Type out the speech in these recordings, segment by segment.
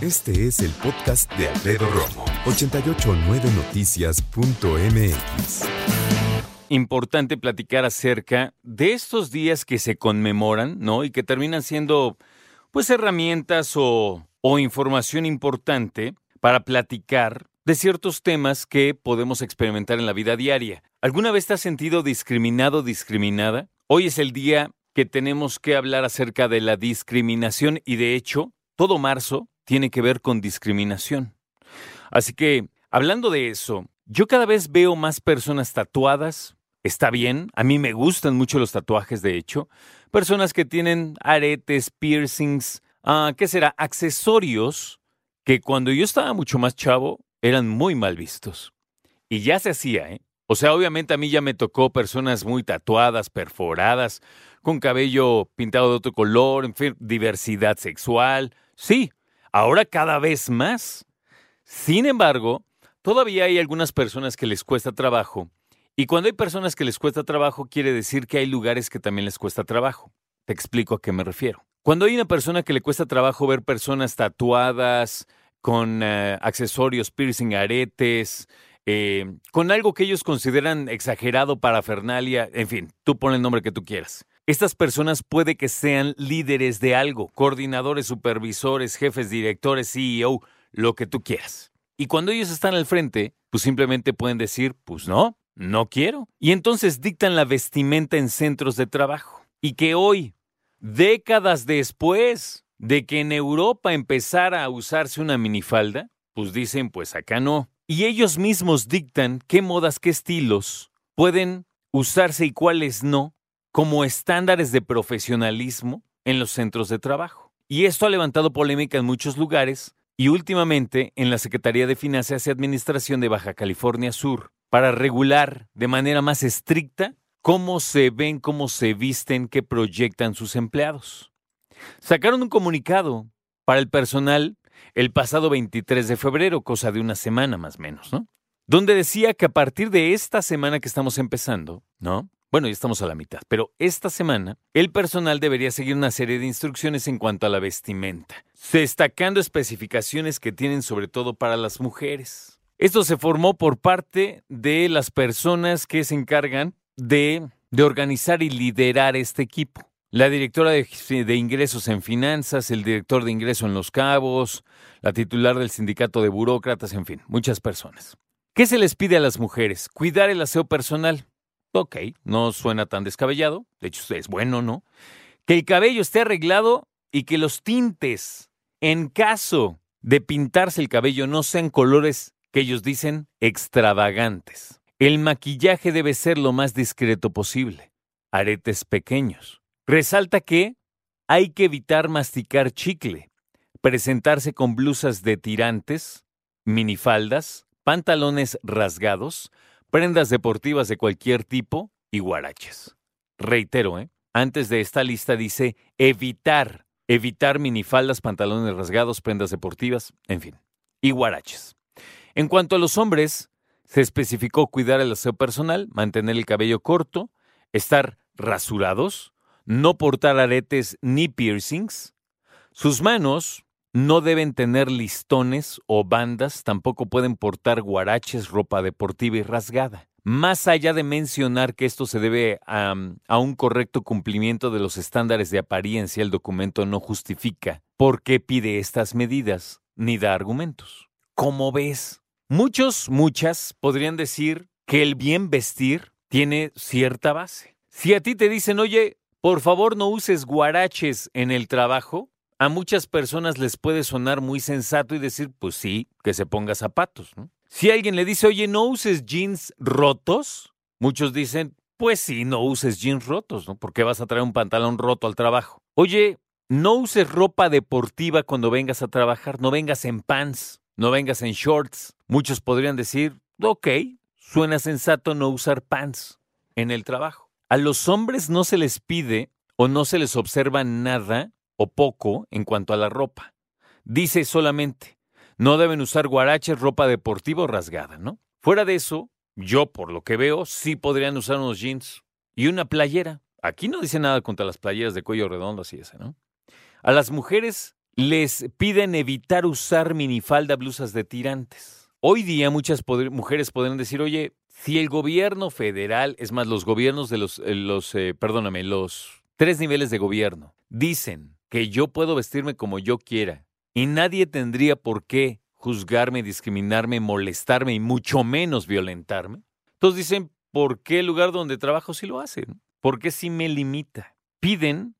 Este es el podcast de Alfredo Romo. 889noticias.mx. Importante platicar acerca de estos días que se conmemoran, ¿no? Y que terminan siendo, pues, herramientas o, o información importante para platicar de ciertos temas que podemos experimentar en la vida diaria. ¿Alguna vez te has sentido discriminado o discriminada? Hoy es el día que tenemos que hablar acerca de la discriminación y de hecho, todo marzo tiene que ver con discriminación. Así que, hablando de eso, yo cada vez veo más personas tatuadas. Está bien, a mí me gustan mucho los tatuajes, de hecho. Personas que tienen aretes, piercings, ah, ¿qué será? Accesorios que cuando yo estaba mucho más chavo eran muy mal vistos. Y ya se hacía, ¿eh? O sea, obviamente a mí ya me tocó personas muy tatuadas, perforadas, con cabello pintado de otro color, en fin, diversidad sexual. Sí, ahora cada vez más. Sin embargo, todavía hay algunas personas que les cuesta trabajo, y cuando hay personas que les cuesta trabajo quiere decir que hay lugares que también les cuesta trabajo. Te explico a qué me refiero. Cuando hay una persona que le cuesta trabajo ver personas tatuadas, con eh, accesorios, piercing, aretes, eh, con algo que ellos consideran exagerado para Fernalia, en fin, tú pon el nombre que tú quieras. Estas personas puede que sean líderes de algo, coordinadores, supervisores, jefes, directores, CEO, lo que tú quieras. Y cuando ellos están al frente, pues simplemente pueden decir, pues no, no quiero. Y entonces dictan la vestimenta en centros de trabajo. Y que hoy, décadas después de que en Europa empezara a usarse una minifalda, pues dicen, pues acá no. Y ellos mismos dictan qué modas, qué estilos pueden usarse y cuáles no como estándares de profesionalismo en los centros de trabajo. Y esto ha levantado polémica en muchos lugares y últimamente en la Secretaría de Finanzas y Administración de Baja California Sur para regular de manera más estricta cómo se ven, cómo se visten, qué proyectan sus empleados. Sacaron un comunicado para el personal el pasado 23 de febrero, cosa de una semana más o menos, ¿no? Donde decía que a partir de esta semana que estamos empezando, ¿no? Bueno, ya estamos a la mitad, pero esta semana el personal debería seguir una serie de instrucciones en cuanto a la vestimenta, destacando especificaciones que tienen sobre todo para las mujeres. Esto se formó por parte de las personas que se encargan de, organizar y liderar este equipo. La directora de, de, ingresos en finanzas, el director de ingreso en Los Cabos, la titular del sindicato de burócratas, en fin, muchas personas. ¿Qué se les pide a las mujeres? Cuidar el aseo personal, Ok, no suena tan descabellado, de hecho es bueno, ¿no? Que el cabello esté arreglado y que los tintes, en caso de pintarse el cabello, no sean colores que ellos dicen extravagantes. El maquillaje debe ser lo más discreto posible. Aretes pequeños. Resalta que hay que evitar masticar chicle, presentarse con blusas de tirantes, minifaldas, pantalones rasgados, prendas deportivas de cualquier tipo y guaraches. Reitero, ¿eh? antes de esta lista dice evitar, evitar minifaldas, pantalones rasgados, prendas deportivas, en fin, y guaraches. En cuanto a los hombres, se especificó cuidar el aseo personal, mantener el cabello corto, estar rasurados, no portar aretes ni piercings, sus manos no deben tener listones o bandas, tampoco pueden portar guaraches, ropa deportiva y rasgada. Más allá de mencionar que esto se debe a, un correcto cumplimiento de los estándares de apariencia, el documento no justifica por qué pide estas medidas ni da argumentos. ¿Cómo ves? Muchos, muchas podrían decir que el bien vestir tiene cierta base. Si a ti te dicen, oye, por favor no uses guaraches en el trabajo, a muchas personas les puede sonar muy sensato y decir, pues sí, que se ponga zapatos. Si alguien le dice, oye, no uses jeans rotos, muchos dicen, pues sí, no uses jeans rotos, ¿no? Porque vas a traer un pantalón roto al trabajo. Oye, no uses ropa deportiva cuando vengas a trabajar, no vengas en pants, no vengas en shorts. Muchos podrían decir, ok, suena sensato no usar pants en el trabajo. A los hombres no se les pide o no se les observa nada o poco en cuanto a la ropa. Dice solamente, no deben usar guaraches, ropa deportiva o rasgada, ¿no? Fuera de eso, yo por lo que veo, sí podrían usar unos jeans y una playera. Aquí no dice nada contra las playeras de cuello redondo así ese, ¿no? A las mujeres les piden evitar usar minifalda, blusas de tirantes. Hoy día muchas mujeres podrían decir, oye, si el gobierno federal, es más, los gobiernos de los, eh, eh, perdóname, los tres niveles de gobierno, dicen que yo puedo vestirme como yo quiera y nadie tendría por qué juzgarme, discriminarme, molestarme y mucho menos violentarme. Entonces dicen, ¿por qué el lugar donde trabajo sí lo hacen? ¿Por qué sí me limita? Piden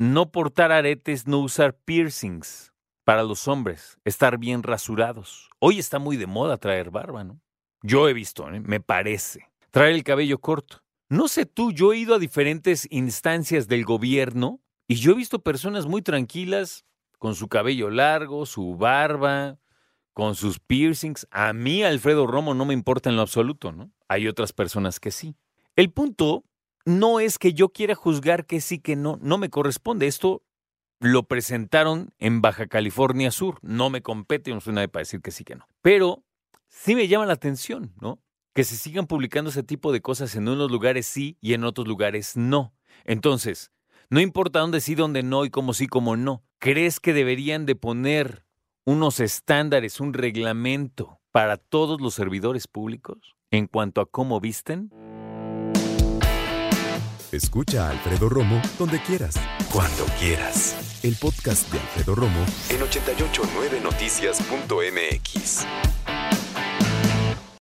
no portar aretes, no usar piercings para los hombres, estar bien rasurados. Hoy está muy de moda traer barba, ¿no? Yo he visto, ¿eh? me parece. Traer el cabello corto. No sé tú, yo he ido a diferentes instancias del gobierno y yo he visto personas muy tranquilas con su cabello largo, su barba, con sus piercings. A mí, Alfredo Romo, no me importa en lo absoluto, ¿no? Hay otras personas que sí. El punto no es que yo quiera juzgar que sí, que no, no me corresponde. Esto lo presentaron en Baja California Sur. No me compete, no soy nadie para decir que sí, que no. Pero sí me llama la atención, ¿no? Que se sigan publicando ese tipo de cosas en unos lugares sí y en otros lugares no. Entonces, no importa dónde sí, dónde no y cómo sí, cómo no. ¿Crees que deberían de poner unos estándares, un reglamento para todos los servidores públicos en cuanto a cómo visten? Escucha a Alfredo Romo donde quieras. Cuando quieras. El podcast de Alfredo Romo en 889noticias.mx.